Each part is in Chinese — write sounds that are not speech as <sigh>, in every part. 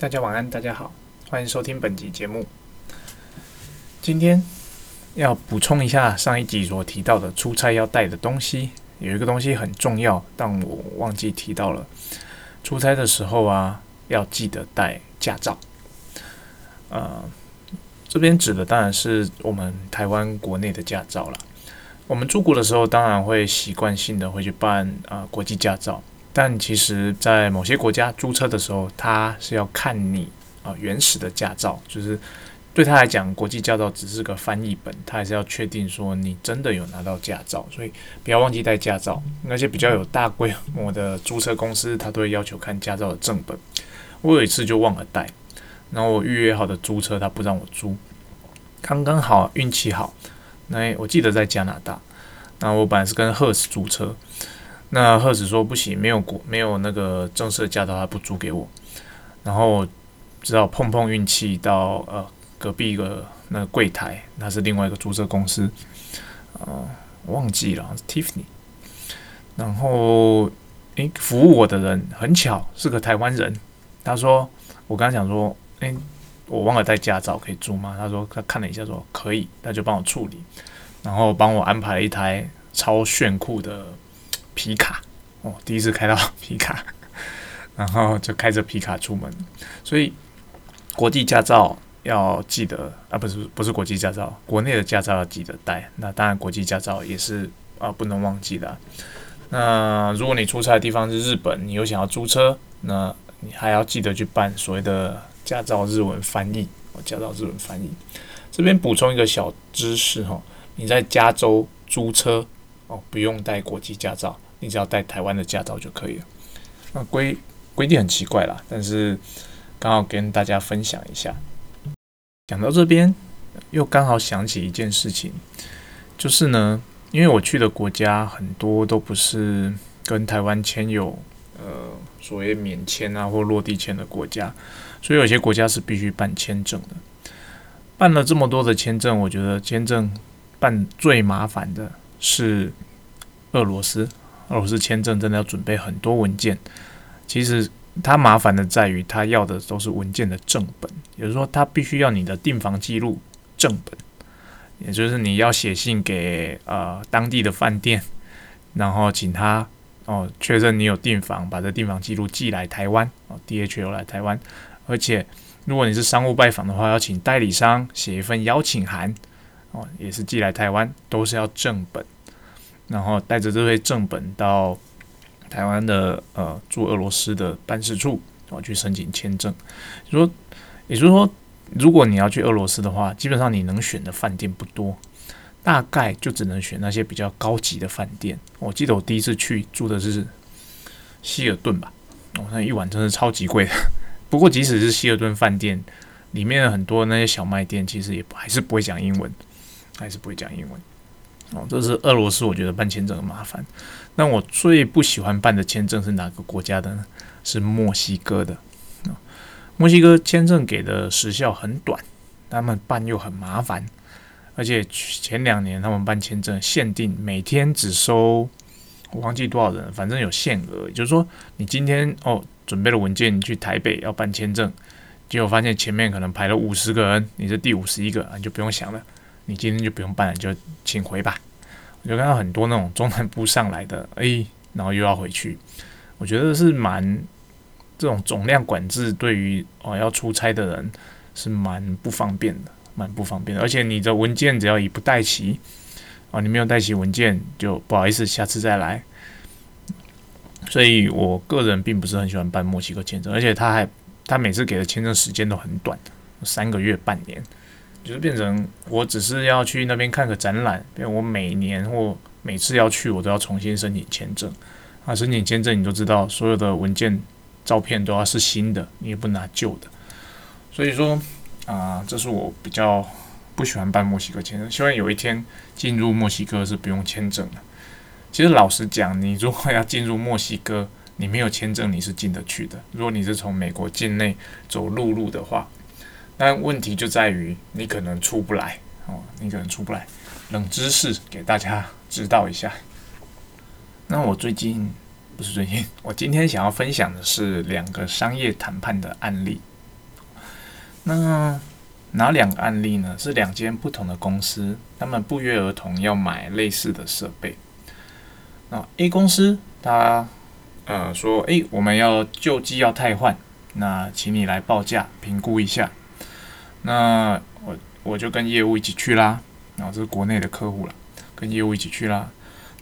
大家晚安，大家好，欢迎收听本集节目。今天要补充一下上一集所提到的出差要带的东西，有一个东西很重要，但我忘记提到了。出差的时候啊，要记得带驾照。呃，这边指的当然是我们台湾国内的驾照了。我们出国的时候，当然会习惯性的会去办啊国际驾照。但其实，在某些国家租车的时候，他是要看你啊原始的驾照，就是对他来讲，国际驾照只是个翻译本，他还是要确定说你真的有拿到驾照，所以不要忘记带驾照。那些比较有大规模的租车公司，他都会要求看驾照的正本。我有一次就忘了带，然后我预约好的租车他不让我租，刚刚好运气好，那我记得在加拿大，那我本来是跟赫斯租车。那贺子说不行，没有国没有那个正式的驾照，他不租给我。然后只好碰碰运气到呃隔壁一个那个柜台，那是另外一个租车公司，啊忘记了，Tiffany。然后诶，服务我的人很巧是个台湾人，他说我刚刚讲说，诶，我忘了带驾照，可以租吗？他说他看了一下说可以，他就帮我处理，然后帮我安排了一台超炫酷的。皮卡哦，第一次开到 <laughs> 皮卡，然后就开着皮卡出门。所以国际驾照要记得啊，不是不是国际驾照，国内的驾照要记得带。那当然国际驾照也是啊，不能忘记的。那如果你出差的地方是日本，你又想要租车，那你还要记得去办所谓的驾照日文翻译。哦，驾照日文翻译。这边补充一个小知识哈，你在加州租车哦，不用带国际驾照。你只要带台湾的驾照就可以了。那规规定很奇怪啦，但是刚好跟大家分享一下。讲到这边，又刚好想起一件事情，就是呢，因为我去的国家很多都不是跟台湾签有呃所谓免签啊或落地签的国家，所以有些国家是必须办签证的。办了这么多的签证，我觉得签证办最麻烦的是俄罗斯。俄罗斯签证真的要准备很多文件，其实它麻烦的在于，它要的都是文件的正本，也就是说，它必须要你的订房记录正本，也就是你要写信给呃当地的饭店，然后请他哦确认你有订房，把这订房记录寄来台湾哦，DHL 来台湾，而且如果你是商务拜访的话，要请代理商写一份邀请函哦，也是寄来台湾，都是要正本。然后带着这些正本到台湾的呃驻俄罗斯的办事处，然后去申请签证。说，也就是说，如果你要去俄罗斯的话，基本上你能选的饭店不多，大概就只能选那些比较高级的饭店。我记得我第一次去住的是希尔顿吧，哦，那一晚真是超级贵的。不过即使是希尔顿饭店里面很多那些小卖店，其实也还是不会讲英文，还是不会讲英文。哦，这是俄罗斯，我觉得办签证很麻烦。那我最不喜欢办的签证是哪个国家的呢？是墨西哥的。墨西哥签证给的时效很短，他们办又很麻烦，而且前两年他们办签证限定每天只收，我忘记多少人，反正有限额。也就是说，你今天哦准备了文件去台北要办签证，结果发现前面可能排了五十个人，你是第五十一个，你就不用想了。你今天就不用办了，就请回吧。我就看到很多那种中南部上来的，哎，然后又要回去。我觉得是蛮这种总量管制，对于哦要出差的人是蛮不方便的，蛮不方便的。而且你的文件只要一不带齐，哦，你没有带齐文件，就不好意思，下次再来。所以我个人并不是很喜欢办墨西哥签证，而且他还他每次给的签证时间都很短，三个月、半年。就是变成我只是要去那边看个展览，变我每年或每次要去，我都要重新申请签证。啊，申请签证你都知道，所有的文件、照片都要是新的，你也不拿旧的。所以说啊，这是我比较不喜欢办墨西哥签证。希望有一天进入墨西哥是不用签证的。其实老实讲，你如果要进入墨西哥，你没有签证你是进得去的。如果你是从美国境内走陆路的话。但问题就在于你可能出不来哦，你可能出不来。冷知识给大家知道一下。那我最近不是最近，<laughs> 我今天想要分享的是两个商业谈判的案例。那哪两个案例呢？是两间不同的公司，他们不约而同要买类似的设备。那 A 公司他呃说，诶，我们要旧机要汰换，那请你来报价评估一下。那我我就跟业务一起去啦，然后这是国内的客户了，跟业务一起去啦，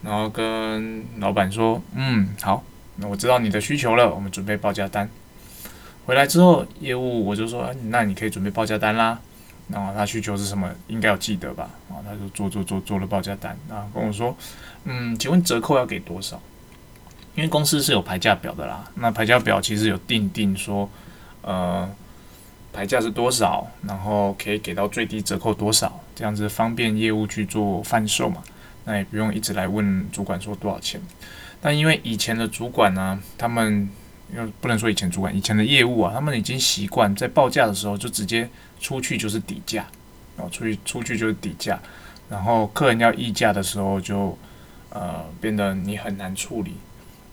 然后跟老板说，嗯，好，那我知道你的需求了，我们准备报价单。回来之后，业务我就说，那你可以准备报价单啦。然后他需求是什么？应该要记得吧？啊，他就做做做做了报价单，啊，跟我说，嗯，请问折扣要给多少？因为公司是有牌价表的啦，那牌价表其实有定定说，呃。牌价是多少？然后可以给到最低折扣多少？这样子方便业务去做贩售嘛？那也不用一直来问主管说多少钱。但因为以前的主管呢，他们又不能说以前主管，以前的业务啊，他们已经习惯在报价的时候就直接出去就是底价，然后出去出去就是底价，然后客人要议价的时候就呃变得你很难处理，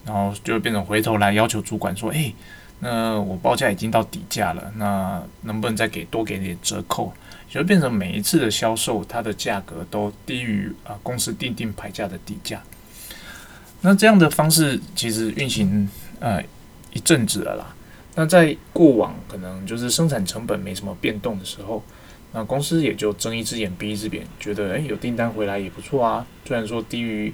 然后就变成回头来要求主管说，哎。那我报价已经到底价了，那能不能再给多给点折扣？就变成每一次的销售，它的价格都低于啊公司定定牌价的底价。那这样的方式其实运行呃一阵子了啦。那在过往可能就是生产成本没什么变动的时候，那公司也就睁一只眼闭一只眼，觉得诶有订单回来也不错啊。虽然说低于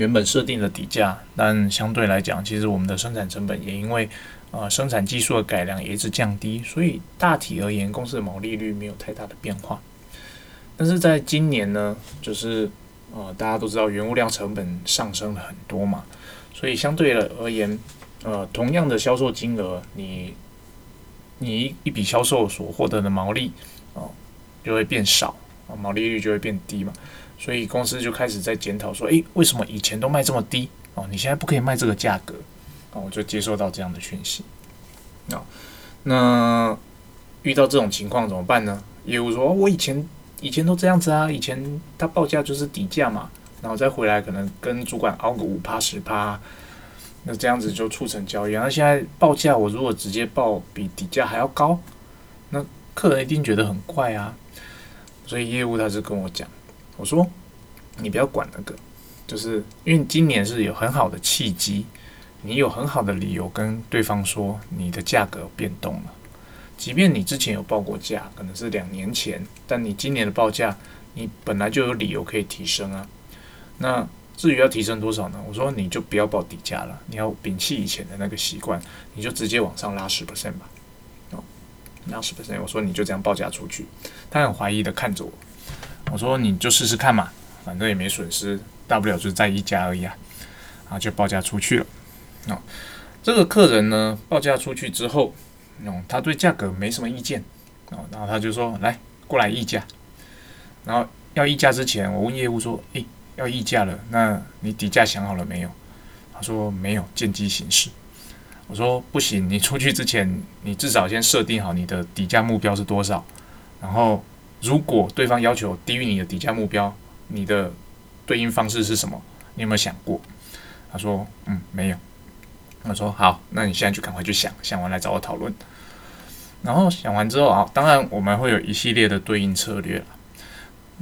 原本设定的底价，但相对来讲，其实我们的生产成本也因为呃生产技术的改良也一直降低，所以大体而言，公司的毛利率没有太大的变化。但是在今年呢，就是呃大家都知道原物料成本上升了很多嘛，所以相对的而言，呃同样的销售金额，你你一笔销售所获得的毛利哦就会变少啊，毛利率就会变低嘛。所以公司就开始在检讨说：“诶，为什么以前都卖这么低哦？你现在不可以卖这个价格哦？”我就接收到这样的讯息。那那遇到这种情况怎么办呢？业务说：“我以前以前都这样子啊，以前他报价就是底价嘛，然后再回来可能跟主管熬个五趴十趴，那这样子就促成交易。那现在报价我如果直接报比底价还要高，那客人一定觉得很怪啊。所以业务他是跟我讲。”我说，你不要管那个，就是因为今年是有很好的契机，你有很好的理由跟对方说你的价格变动了，即便你之前有报过价，可能是两年前，但你今年的报价，你本来就有理由可以提升啊。那至于要提升多少呢？我说你就不要报底价了，你要摒弃以前的那个习惯，你就直接往上拉十 percent 吧。哦，拉十 percent，我说你就这样报价出去。他很怀疑的看着我。我说你就试试看嘛，反正也没损失，大不了就是再一家而已啊，然后就报价出去了。哦，这个客人呢，报价出去之后，哦，他对价格没什么意见，哦，然后他就说来过来议价。然后要议价之前，我问业务说，诶，要议价了，那你底价想好了没有？他说没有，见机行事。我说不行，你出去之前，你至少先设定好你的底价目标是多少，然后。如果对方要求低于你的底价目标，你的对应方式是什么？你有没有想过？他说：“嗯，没有。”我说：“好，那你现在就赶快去想，想完来找我讨论。”然后想完之后啊，当然我们会有一系列的对应策略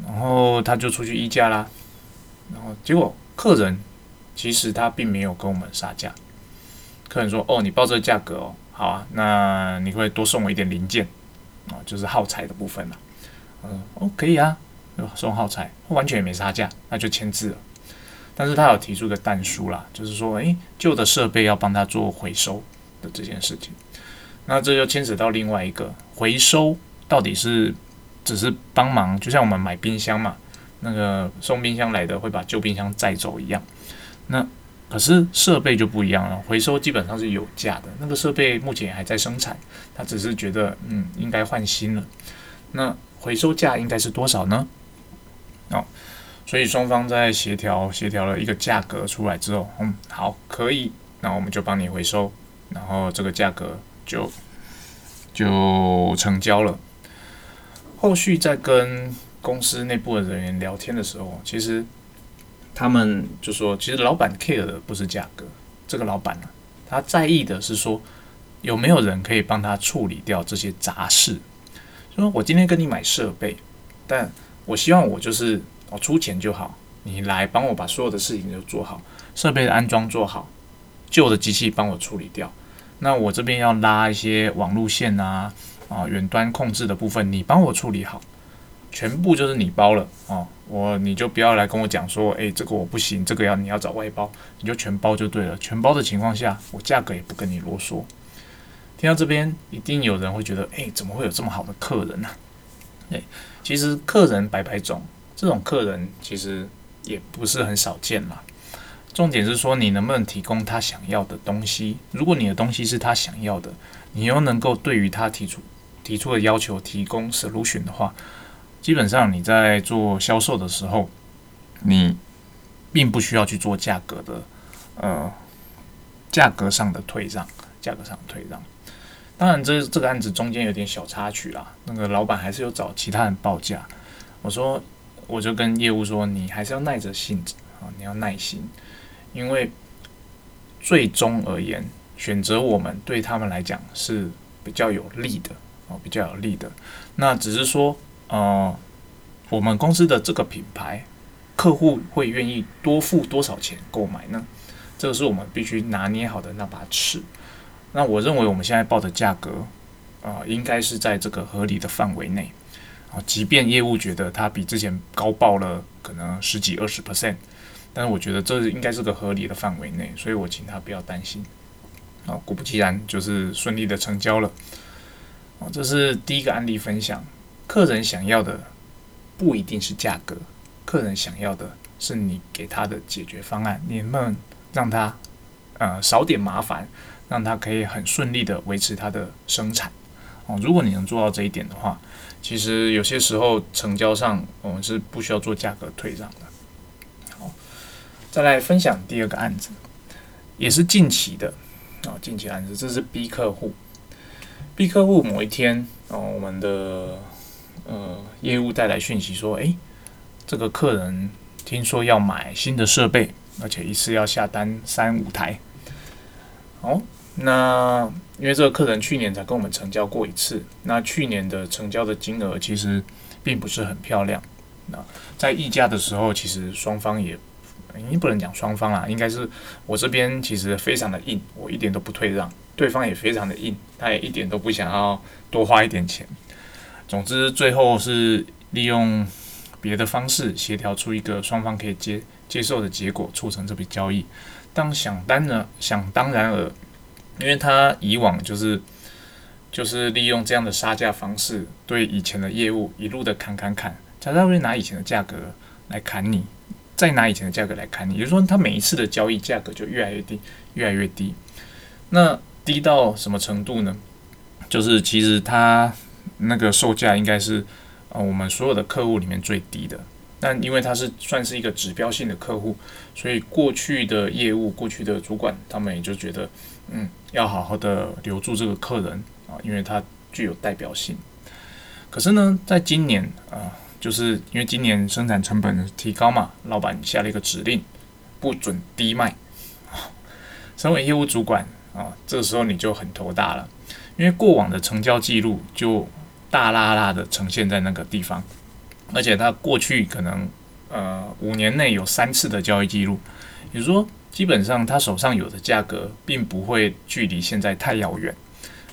然后他就出去议价啦。然后结果客人其实他并没有跟我们杀价。客人说：“哦，你报这个价格哦，好啊，那你会多送我一点零件啊，就是耗材的部分了。”嗯，哦，可以啊，送耗材，完全也没差价，那就签字了。但是他有提出个淡书啦，就是说，诶，旧的设备要帮他做回收的这件事情。那这就牵扯到另外一个回收，到底是只是帮忙，就像我们买冰箱嘛，那个送冰箱来的会把旧冰箱载走一样。那可是设备就不一样了，回收基本上是有价的，那个设备目前还在生产，他只是觉得，嗯，应该换新了。那回收价应该是多少呢？哦，所以双方在协调协调了一个价格出来之后，嗯，好，可以，那我们就帮你回收，然后这个价格就就成交了。后续在跟公司内部的人员聊天的时候，其实他们就说，其实老板 care 的不是价格，这个老板呢，他在意的是说有没有人可以帮他处理掉这些杂事？说我今天跟你买设备，但我希望我就是我出钱就好，你来帮我把所有的事情都做好，设备的安装做好，旧的机器帮我处理掉。那我这边要拉一些网路线啊啊远端控制的部分，你帮我处理好，全部就是你包了哦。我你就不要来跟我讲说，诶，这个我不行，这个要你要找外包，你就全包就对了。全包的情况下，我价格也不跟你啰嗦。听到这边，一定有人会觉得，诶，怎么会有这么好的客人呢？诶，其实客人百百种，这种客人其实也不是很少见啦。重点是说，你能不能提供他想要的东西？如果你的东西是他想要的，你又能够对于他提出提出的要求提供 solution 的话。基本上你在做销售的时候，你并不需要去做价格的呃价格上的退让，价格上的退让。当然，这这个案子中间有点小插曲啦。那个老板还是有找其他人报价。我说，我就跟业务说，你还是要耐着性子啊，你要耐心，因为最终而言，选择我们对他们来讲是比较有利的啊，比较有利的。那只是说。呃，我们公司的这个品牌，客户会愿意多付多少钱购买呢？这个是我们必须拿捏好的那把尺。那我认为我们现在报的价格，啊，应该是在这个合理的范围内。啊，即便业务觉得它比之前高报了可能十几二十 percent，但是我觉得这应该是个合理的范围内，所以我请他不要担心。啊，果不其然，就是顺利的成交了。啊，这是第一个案例分享。客人想要的不一定是价格，客人想要的是你给他的解决方案。你能不能让他呃少点麻烦，让他可以很顺利的维持他的生产？哦，如果你能做到这一点的话，其实有些时候成交上我们是不需要做价格退让的。好，再来分享第二个案子，也是近期的啊，近期案子，这是 B 客户，B 客户某一天哦，我们的呃，业务带来讯息说，诶，这个客人听说要买新的设备，而且一次要下单三五台。哦，那因为这个客人去年才跟我们成交过一次，那去年的成交的金额其实并不是很漂亮。那在议价的时候，其实双方也，应不能讲双方啦，应该是我这边其实非常的硬，我一点都不退让，对方也非常的硬，他也一点都不想要多花一点钱。总之，最后是利用别的方式协调出一个双方可以接接受的结果，促成这笔交易。当想当呢，想当然尔，因为他以往就是就是利用这样的杀价方式，对以前的业务一路的砍砍砍，他会拿以前的价格来砍你，再拿以前的价格来砍你，也就是说，他每一次的交易价格就越来越低，越来越低。那低到什么程度呢？就是其实他。那个售价应该是呃我们所有的客户里面最低的，但因为它是算是一个指标性的客户，所以过去的业务、过去的主管他们也就觉得，嗯，要好好的留住这个客人啊，因为它具有代表性。可是呢，在今年啊，就是因为今年生产成本提高嘛，老板下了一个指令，不准低卖。<laughs> 身为业务主管啊，这个时候你就很头大了，因为过往的成交记录就。大拉拉的呈现在那个地方，而且他过去可能呃五年内有三次的交易记录，也就是说，基本上他手上有的价格并不会距离现在太遥远，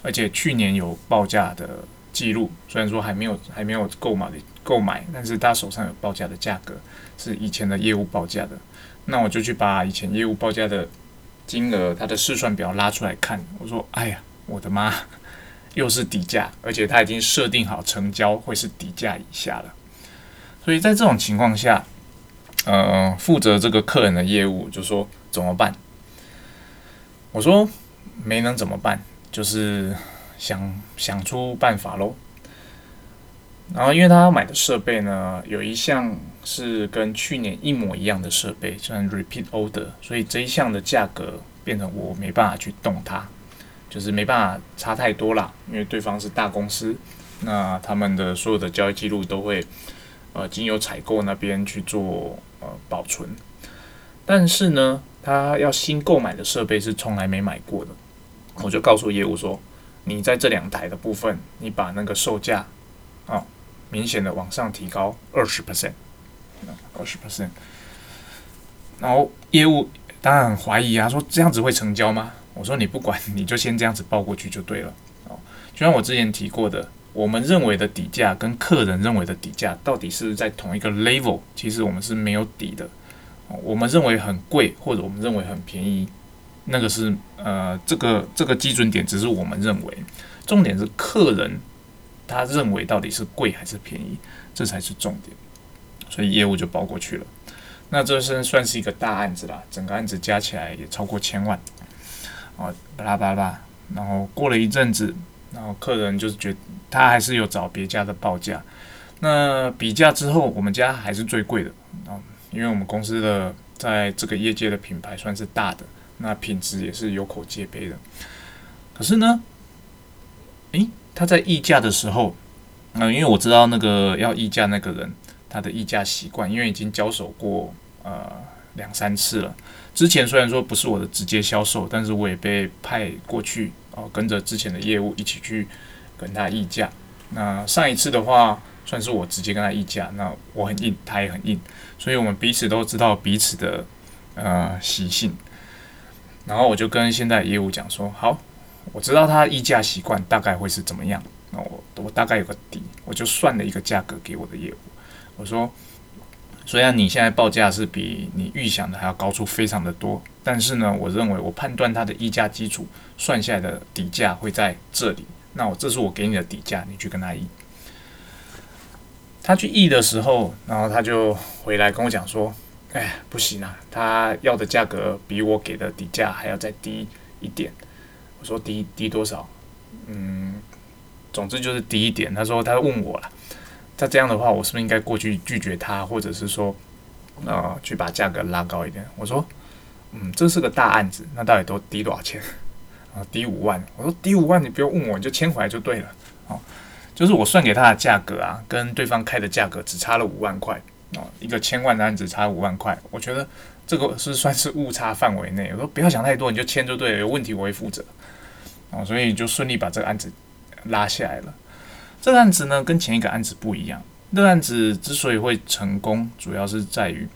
而且去年有报价的记录，虽然说还没有还没有购买的购买，但是他手上有报价的价格是以前的业务报价的，那我就去把以前业务报价的金额，他的试算表拉出来看，我说，哎呀，我的妈！又是底价，而且他已经设定好成交会是底价以下了，所以在这种情况下，呃，负责这个客人的业务就说怎么办？我说没能怎么办，就是想想出办法喽。然后因为他要买的设备呢，有一项是跟去年一模一样的设备，算 repeat order，所以这一项的价格变成我没办法去动它。就是没办法差太多啦，因为对方是大公司，那他们的所有的交易记录都会呃经由采购那边去做呃保存。但是呢，他要新购买的设备是从来没买过的，我就告诉业务说，你在这两台的部分，你把那个售价啊明显的往上提高二十 percent，二十 percent。然后业务当然很怀疑啊，说这样子会成交吗？我说你不管，你就先这样子报过去就对了。哦，就像我之前提过的，我们认为的底价跟客人认为的底价到底是在同一个 level，其实我们是没有底的。我们认为很贵，或者我们认为很便宜，那个是呃，这个这个基准点只是我们认为，重点是客人他认为到底是贵还是便宜，这才是重点。所以业务就包过去了。那这是算是一个大案子啦，整个案子加起来也超过千万。哦，巴拉巴拉，然后过了一阵子，然后客人就是觉他还是有找别家的报价。那比价之后，我们家还是最贵的啊。因为我们公司的在这个业界的品牌算是大的，那品质也是有口皆碑的。可是呢，诶，他在议价的时候，嗯，因为我知道那个要议价那个人他的议价习惯，因为已经交手过呃两三次了。之前虽然说不是我的直接销售，但是我也被派过去哦，跟着之前的业务一起去跟他议价。那上一次的话。算是我直接跟他议价，那我很硬，他也很硬，所以我们彼此都知道彼此的呃习性。然后我就跟现在业务讲说，好，我知道他议价习惯大概会是怎么样，那我我大概有个底，我就算了一个价格给我的业务。我说，虽然你现在报价是比你预想的还要高出非常的多，但是呢，我认为我判断它的议价基础算下来的底价会在这里，那我这是我给你的底价，你去跟他议。他去议的时候，然后他就回来跟我讲说：“哎，不行啊，他要的价格比我给的底价还要再低一点。”我说：“低低多少？”嗯，总之就是低一点。他说：“他问我了，再这样的话，我是不是应该过去拒绝他，或者是说，呃，去把价格拉高一点？”我说：“嗯，这是个大案子，那到底都低多少钱？啊，低五万。”我说：“低五万，你不用问我，你就签回来就对了。”哦。就是我算给他的价格啊，跟对方开的价格只差了五万块哦，一个千万的案子差五万块，我觉得这个是算是误差范围内。我说不要想太多，你就签就对了，有问题我会负责哦，所以就顺利把这个案子拉下来了。这个案子呢，跟前一个案子不一样。这个案子之所以会成功，主要是在于，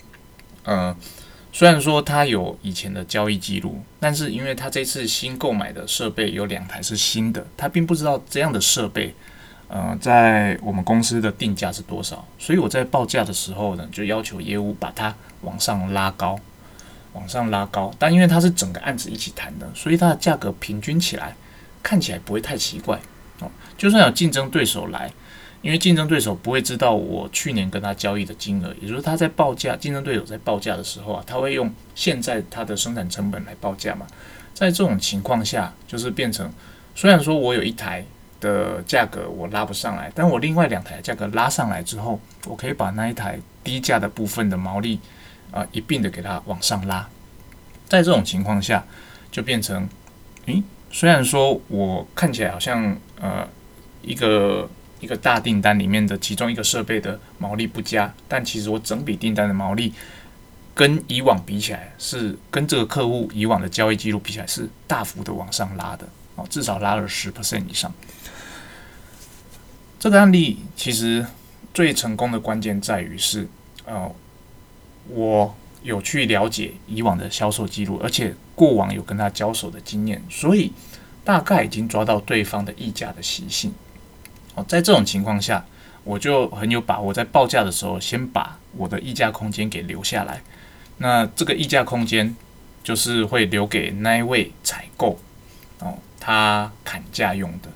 呃，虽然说他有以前的交易记录，但是因为他这次新购买的设备有两台是新的，他并不知道这样的设备。呃，在我们公司的定价是多少？所以我在报价的时候呢，就要求业务把它往上拉高，往上拉高。但因为它是整个案子一起谈的，所以它的价格平均起来看起来不会太奇怪。就算有竞争对手来，因为竞争对手不会知道我去年跟他交易的金额，也就是他在报价，竞争对手在报价的时候啊，他会用现在他的生产成本来报价嘛。在这种情况下，就是变成虽然说我有一台。的价格我拉不上来，但我另外两台价格拉上来之后，我可以把那一台低价的部分的毛利啊一并的给它往上拉。在这种情况下，就变成，诶，虽然说我看起来好像呃一个一个大订单里面的其中一个设备的毛利不佳，但其实我整笔订单的毛利跟以往比起来，是跟这个客户以往的交易记录比起来是大幅的往上拉的哦，至少拉了十 percent 以上。这个案例其实最成功的关键在于是，呃，我有去了解以往的销售记录，而且过往有跟他交手的经验，所以大概已经抓到对方的议价的习性。哦，在这种情况下，我就很有把握，在报价的时候先把我的议价空间给留下来。那这个议价空间就是会留给那一位采购哦，他砍价用的。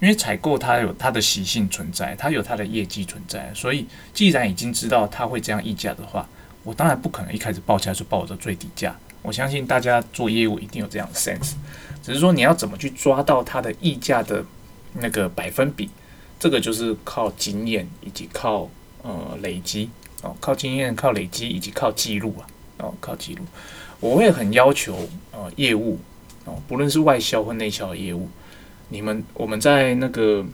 因为采购它有它的习性存在，它有它的业绩存在，所以既然已经知道它会这样议价的话，我当然不可能一开始报价就报我的最低价。我相信大家做业务一定有这样的 sense，只是说你要怎么去抓到它的议价的那个百分比，这个就是靠经验以及靠呃累积哦，靠经验、靠累积以及靠记录啊，哦，靠记录。我会很要求呃业务哦，不论是外销或内销的业务。你们我们在那个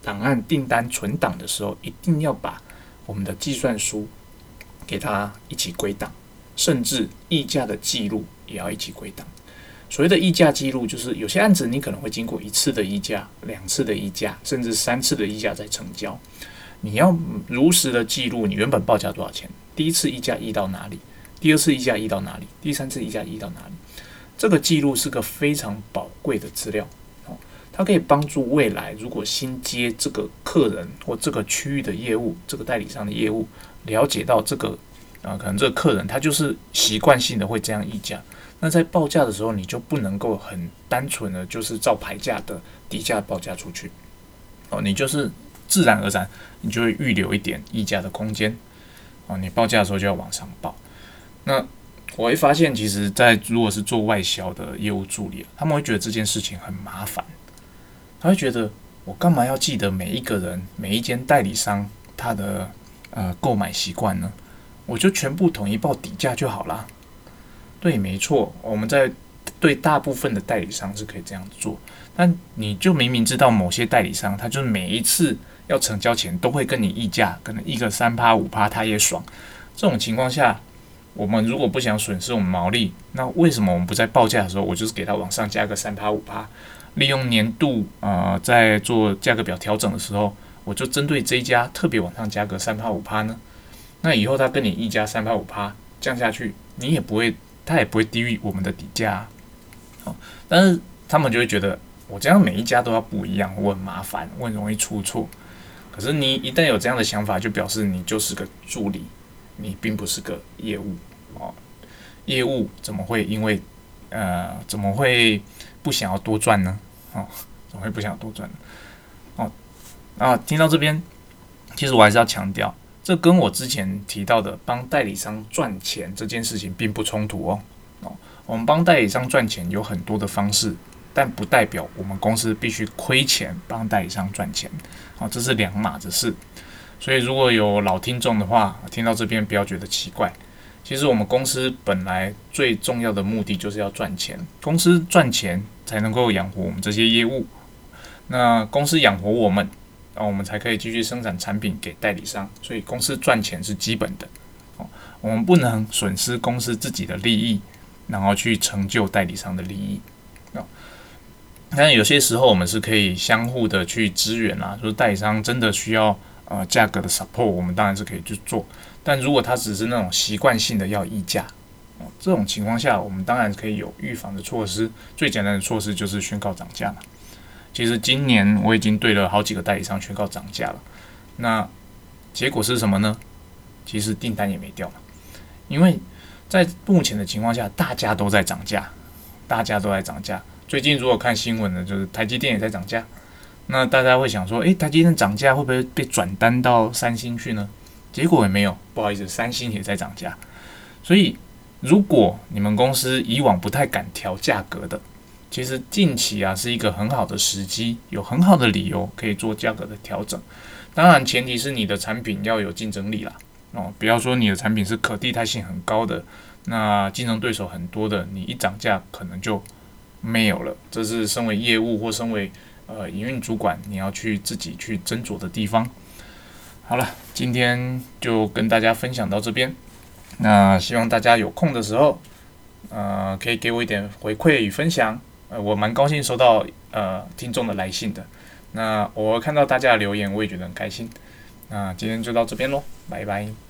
档案订单存档的时候，一定要把我们的计算书给它一起归档，甚至溢价的记录也要一起归档。所谓的议价记录，就是有些案子你可能会经过一次的议价、两次的议价，甚至三次的议价再成交。你要如实的记录你原本报价多少钱，第一次议价议到哪里，第二次议价议到哪里，第三次议价议到哪里。这个记录是个非常宝贵的资料，它可以帮助未来如果新接这个客人或这个区域的业务，这个代理商的业务，了解到这个啊，可能这个客人他就是习惯性的会这样议价。那在报价的时候，你就不能够很单纯的就是照牌价的底价报价出去，哦，你就是自然而然，你就会预留一点溢价的空间，哦，你报价的时候就要往上报。那我会发现，其实，在如果是做外销的业务助理，他们会觉得这件事情很麻烦，他会觉得我干嘛要记得每一个人、每一间代理商他的呃购买习惯呢？我就全部统一报底价就好啦。对，没错，我们在对大部分的代理商是可以这样做。但你就明明知道某些代理商，他就是每一次要成交前都会跟你议价，可能一个三趴五趴他也爽。这种情况下，我们如果不想损失我们毛利，那为什么我们不在报价的时候，我就是给他往上加个三趴五趴？利用年度啊，在做价格表调整的时候，我就针对这一家特别往上加个三趴五趴呢？那以后他跟你议价三趴五趴降下去，你也不会。它也不会低于我们的底价，哦，但是他们就会觉得我这样每一家都要不一样，我很麻烦，我很容易出错。可是你一旦有这样的想法，就表示你就是个助理，你并不是个业务哦。业务怎么会因为呃怎么会不想要多赚呢？哦，怎么会不想要多赚呢？哦，啊，听到这边，其实我还是要强调。这跟我之前提到的帮代理商赚钱这件事情并不冲突哦。哦，我们帮代理商赚钱有很多的方式，但不代表我们公司必须亏钱帮代理商赚钱。哦，这是两码子事。所以如果有老听众的话，听到这边不要觉得奇怪。其实我们公司本来最重要的目的就是要赚钱，公司赚钱才能够养活我们这些业务。那公司养活我们。然后我们才可以继续生产产品给代理商，所以公司赚钱是基本的。哦，我们不能损失公司自己的利益，然后去成就代理商的利益。啊，但有些时候我们是可以相互的去支援啊，就是代理商真的需要呃价格的 support，我们当然是可以去做。但如果他只是那种习惯性的要溢价，哦，这种情况下，我们当然可以有预防的措施。最简单的措施就是宣告涨价嘛。其实今年我已经对了好几个代理商宣告涨价了，那结果是什么呢？其实订单也没掉嘛，因为在目前的情况下，大家都在涨价，大家都在涨价。最近如果看新闻呢，就是台积电也在涨价，那大家会想说，诶，台积电涨价会不会被转单到三星去呢？结果也没有，不好意思，三星也在涨价。所以如果你们公司以往不太敢调价格的，其实近期啊是一个很好的时机，有很好的理由可以做价格的调整。当然，前提是你的产品要有竞争力啦。哦，不要说你的产品是可替代性很高的，那竞争对手很多的，你一涨价可能就没有了。这是身为业务或身为呃营运主管你要去自己去斟酌的地方。好了，今天就跟大家分享到这边。那希望大家有空的时候，呃，可以给我一点回馈与分享。呃，我蛮高兴收到呃听众的来信的。那我看到大家的留言，我也觉得很开心。那今天就到这边喽，拜拜。